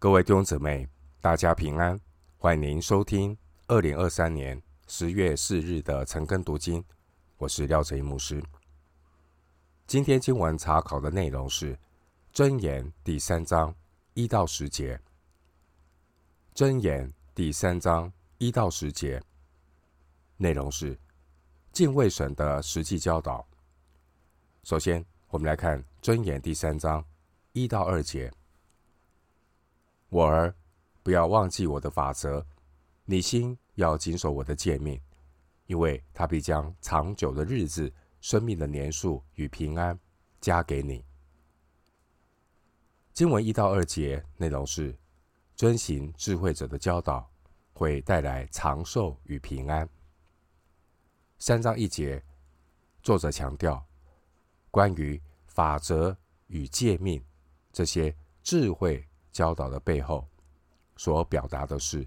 各位弟兄姊妹，大家平安！欢迎您收听二零二三年十月四日的晨更读经。我是廖哲一牧师。今天经文查考的内容是《箴言》第三章一到十节，《箴言》第三章一到十节内容是敬畏神的实际教导。首先，我们来看《箴言》第三章一到二节。我儿，不要忘记我的法则，你心要谨守我的诫命，因为他必将长久的日子、生命的年数与平安加给你。经文一到二节内容是：遵行智慧者的教导，会带来长寿与平安。三章一节，作者强调关于法则与诫命这些智慧。教导的背后，所表达的是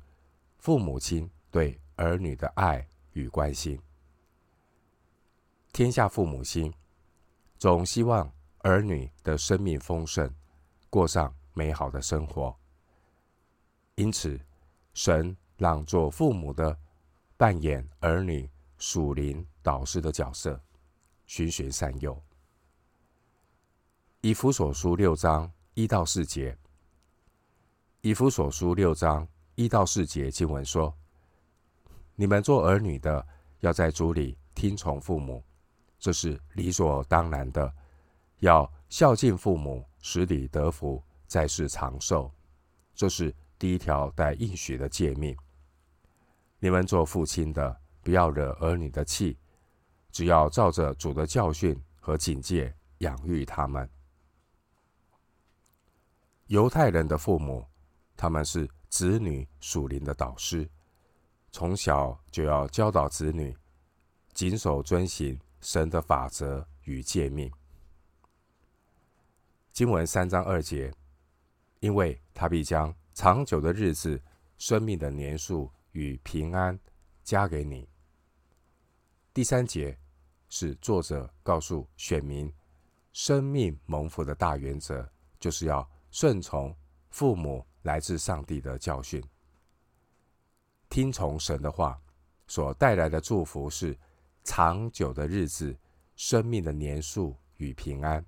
父母亲对儿女的爱与关心。天下父母心，总希望儿女的生命丰盛，过上美好的生活。因此，神让做父母的扮演儿女属灵导师的角色，循循善诱。以弗所书六章一到四节。以弗所书六章一到四节经文说：“你们做儿女的，要在主里听从父母，这是理所当然的；要孝敬父母，使你得福，在世长寿，这是第一条带应许的诫命。你们做父亲的，不要惹儿女的气，只要照着主的教训和警戒养育他们。”犹太人的父母。他们是子女属灵的导师，从小就要教导子女谨守遵行神的法则与诫命。经文三章二节，因为他必将长久的日子、生命的年数与平安加给你。第三节是作者告诉选民，生命蒙福的大原则，就是要顺从父母。来自上帝的教训，听从神的话所带来的祝福是长久的日子、生命的年数与平安。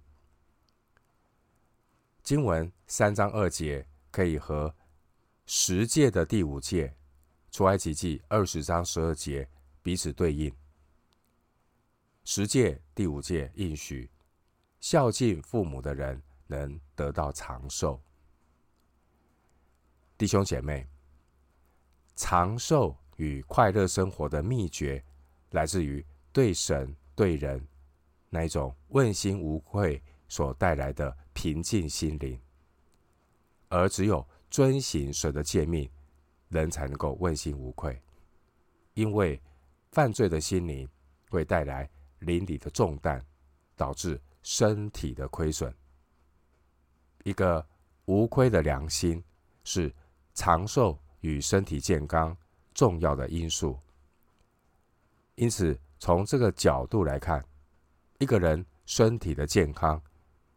经文三章二节可以和十诫的第五诫出埃及记二十章十二节彼此对应。十诫第五诫应许孝敬父母的人能得到长寿。弟兄姐妹，长寿与快乐生活的秘诀，来自于对神对人那一种问心无愧所带来的平静心灵。而只有遵行神的诫命，人才能够问心无愧。因为犯罪的心灵会带来灵里的重担，导致身体的亏损。一个无亏的良心是。长寿与身体健康重要的因素，因此从这个角度来看，一个人身体的健康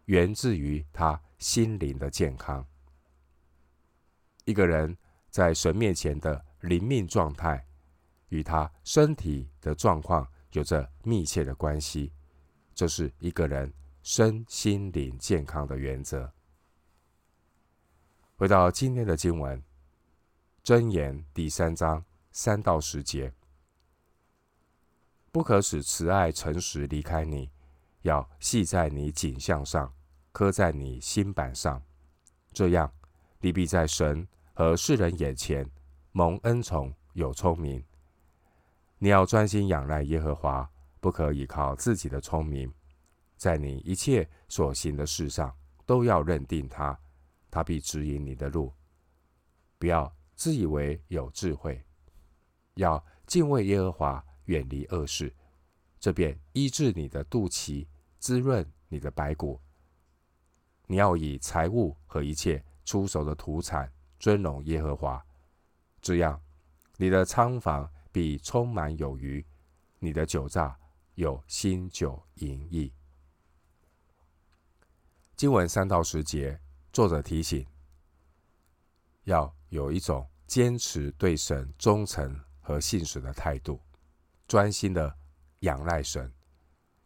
源自于他心灵的健康。一个人在神面前的灵命状态，与他身体的状况有着密切的关系，这是一个人身心灵健康的原则。回到今天的经文。箴言第三章三到十节：不可使慈爱诚实离开你，要系在你颈项上，刻在你心板上。这样，你必在神和世人眼前蒙恩宠，有聪明。你要专心仰赖耶和华，不可倚靠自己的聪明，在你一切所行的事上都要认定他，他必指引你的路。不要。自以为有智慧，要敬畏耶和华，远离恶事，这便医治你的肚脐，滋润你的白骨。你要以财物和一切出手的土产尊荣耶和华，这样你的仓房必充满有余，你的酒榨有新酒盈溢。经文三到十节，作者提醒。要有一种坚持对神忠诚和信实的态度，专心的仰赖神，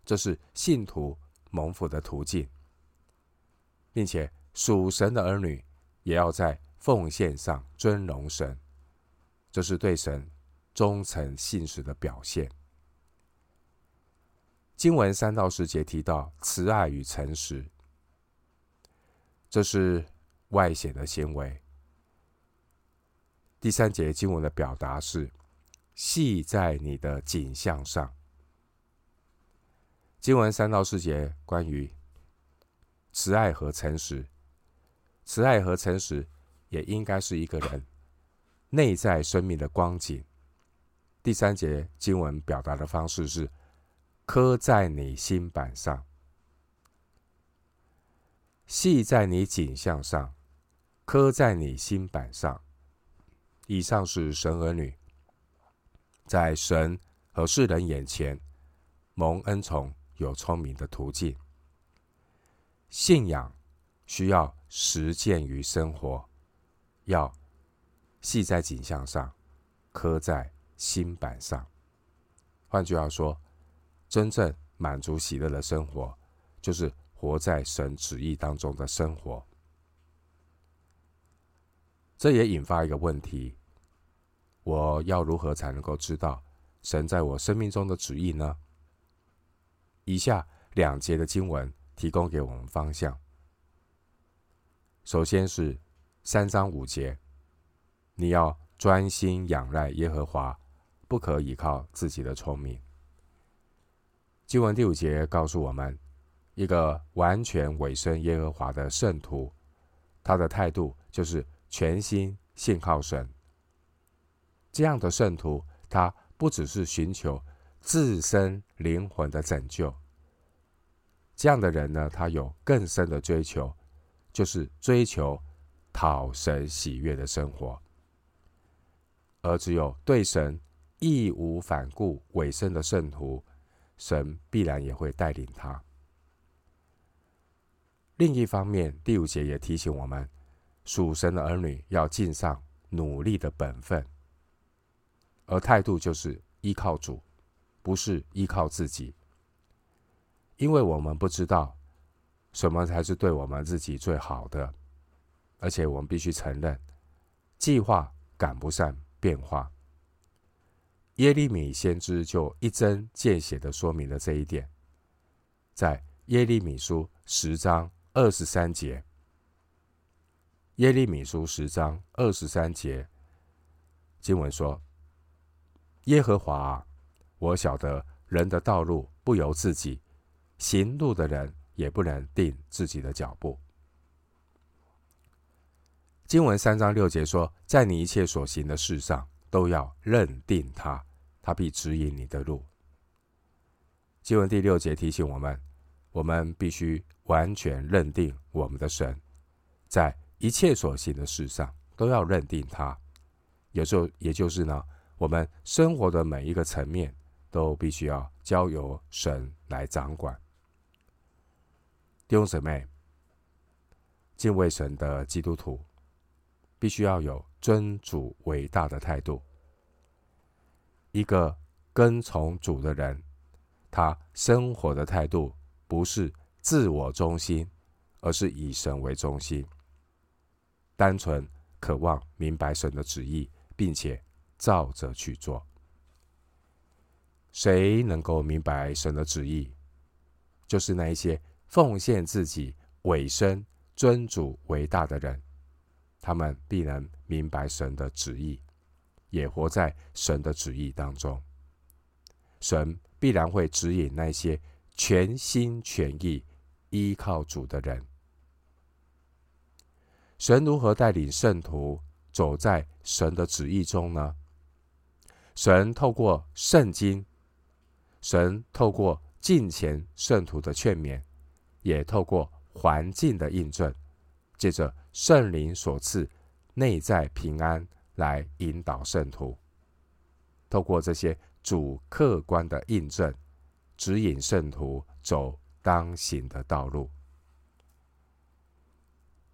这是信徒蒙福的途径，并且属神的儿女也要在奉献上尊荣神，这是对神忠诚信实的表现。经文三到十节提到慈爱与诚实，这是外显的行为。第三节经文的表达是系在你的颈项上。经文三到四节关于慈爱和诚实，慈爱和诚实也应该是一个人内在生命的光景。第三节经文表达的方式是。刻在你心板上，系在你颈项上，刻在你心板上。以上是神儿女在神和世人眼前蒙恩宠、有聪明的途径。信仰需要实践于生活，要系在颈项上，刻在心板上。换句话说。真正满足喜乐的生活，就是活在神旨意当中的生活。这也引发一个问题：我要如何才能够知道神在我生命中的旨意呢？以下两节的经文提供给我们方向。首先是三章五节，你要专心仰赖耶和华，不可倚靠自己的聪明。经文第五节告诉我们，一个完全委身耶和华的圣徒，他的态度就是全心信靠神。这样的圣徒，他不只是寻求自身灵魂的拯救，这样的人呢，他有更深的追求，就是追求讨神喜悦的生活。而只有对神义无反顾委身的圣徒，神必然也会带领他。另一方面，第五节也提醒我们，属神的儿女要尽上努力的本分，而态度就是依靠主，不是依靠自己。因为我们不知道什么才是对我们自己最好的，而且我们必须承认，计划赶不上变化。耶利米先知就一针见血的说明了这一点，在耶利米书十章二十三节。耶利米书十章二十三节经文说：“耶和华，我晓得人的道路不由自己，行路的人也不能定自己的脚步。”经文三章六节说：“在你一切所行的事上。”都要认定他，他必指引你的路。经文第六节提醒我们，我们必须完全认定我们的神，在一切所行的事上都要认定他。有时候，也就是呢，我们生活的每一个层面都必须要交由神来掌管。弟兄姊妹，敬畏神的基督徒，必须要有尊主伟大的态度。一个跟从主的人，他生活的态度不是自我中心，而是以神为中心，单纯渴望明白神的旨意，并且照着去做。谁能够明白神的旨意？就是那一些奉献自己、委身尊主为大的人。他们必能明白神的旨意，也活在神的旨意当中。神必然会指引那些全心全意依靠主的人。神如何带领圣徒走在神的旨意中呢？神透过圣经，神透过近前圣徒的劝勉，也透过环境的印证。借着圣灵所赐内在平安来引导圣徒，透过这些主客观的印证，指引圣徒走当行的道路。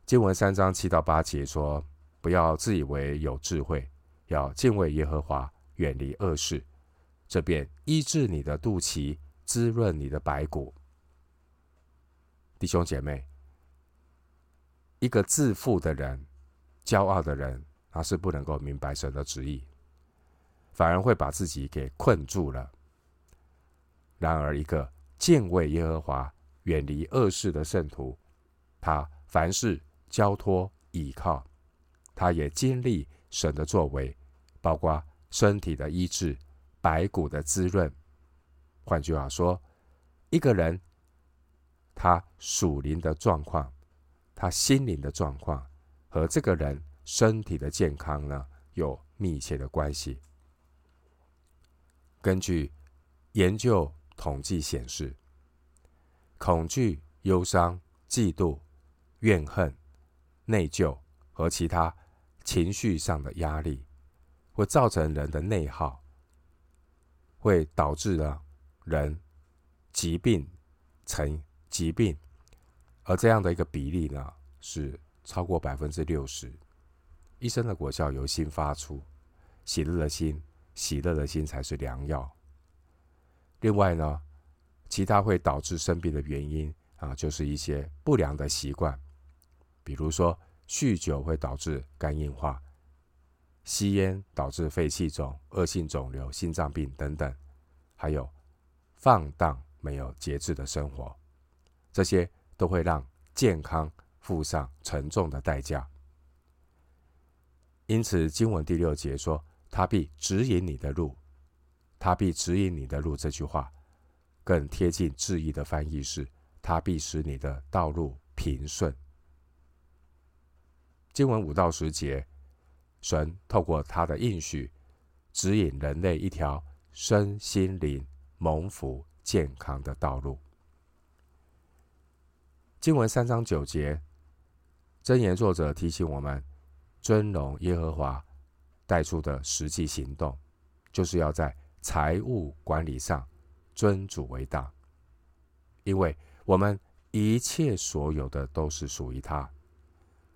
经文三章七到八节说：“不要自以为有智慧，要敬畏耶和华，远离恶事，这便医治你的肚脐，滋润你的白骨。弟兄姐妹，一个自负的人、骄傲的人，他是不能够明白神的旨意，反而会把自己给困住了。然而，一个敬畏耶和华、远离恶事的圣徒，他凡事交托倚靠，他也经历神的作为，包括身体的医治、白骨的滋润。换句话说，一个人他属灵的状况，他心灵的状况，和这个人身体的健康呢，有密切的关系。根据研究统计显示，恐惧、忧伤、嫉妒、怨恨、内疚和其他情绪上的压力，会造成人的内耗，会导致了人疾病成疾病，而这样的一个比例呢，是超过百分之六十。医生的果效由心发出，喜乐的心，喜乐的心才是良药。另外呢，其他会导致生病的原因啊，就是一些不良的习惯，比如说酗酒会导致肝硬化，吸烟导致肺气肿、恶性肿瘤、心脏病等等，还有放荡没有节制的生活，这些都会让健康付上沉重的代价。因此，经文第六节说：“他必指引你的路，他必指引你的路。”这句话更贴近字义的翻译是：“他必使你的道路平顺。”经文五到十节，神透过他的应许，指引人类一条身心灵蒙福健康的道路。经文三章九节，箴言作者提醒我们。尊荣耶和华带出的实际行动，就是要在财务管理上尊主为大，因为我们一切所有的都是属于他，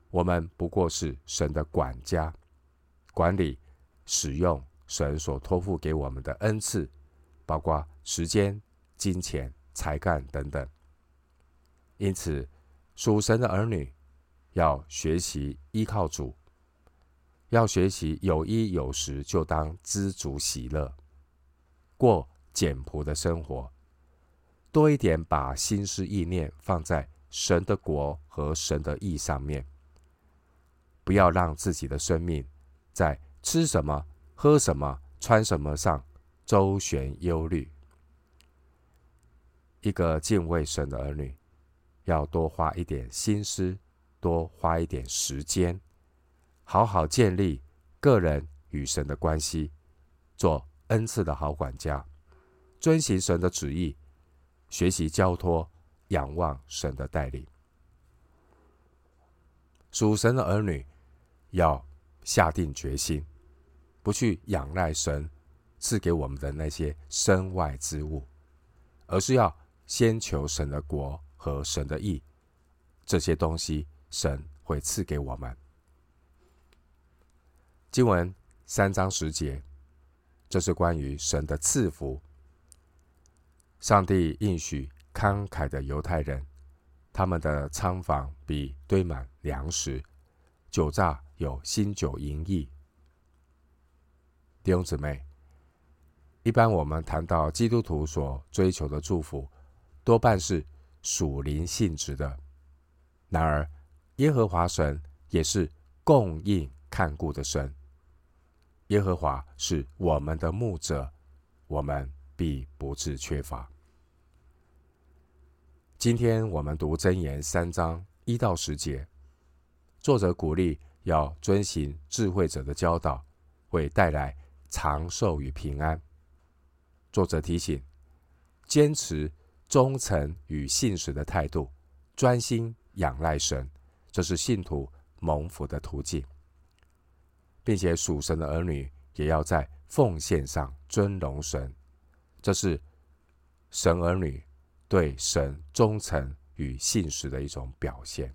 我们不过是神的管家，管理使用神所托付给我们的恩赐，包括时间、金钱、才干等等。因此，属神的儿女要学习依靠主。要学习有衣有食，就当知足喜乐，过简朴的生活，多一点把心思意念放在神的国和神的义上面，不要让自己的生命在吃什么、喝什么、穿什么上周旋忧虑。一个敬畏神的儿女，要多花一点心思，多花一点时间。好好建立个人与神的关系，做恩赐的好管家，遵行神的旨意，学习交托，仰望神的带领。属神的儿女要下定决心，不去仰赖神赐给我们的那些身外之物，而是要先求神的国和神的义，这些东西神会赐给我们。经文三章十节，这是关于神的赐福。上帝应许慷慨的犹太人，他们的仓房比堆满粮食，酒榨有新酒盈溢。弟兄姊妹，一般我们谈到基督徒所追求的祝福，多半是属灵性质的。然而，耶和华神也是供应看顾的神。耶和华是我们的牧者，我们必不致缺乏。今天我们读箴言三章一到十节，作者鼓励要遵行智慧者的教导，会带来长寿与平安。作者提醒，坚持忠诚与信实的态度，专心仰赖神，这是信徒蒙福的途径。并且属神的儿女也要在奉献上尊荣神，这是神儿女对神忠诚与信实的一种表现。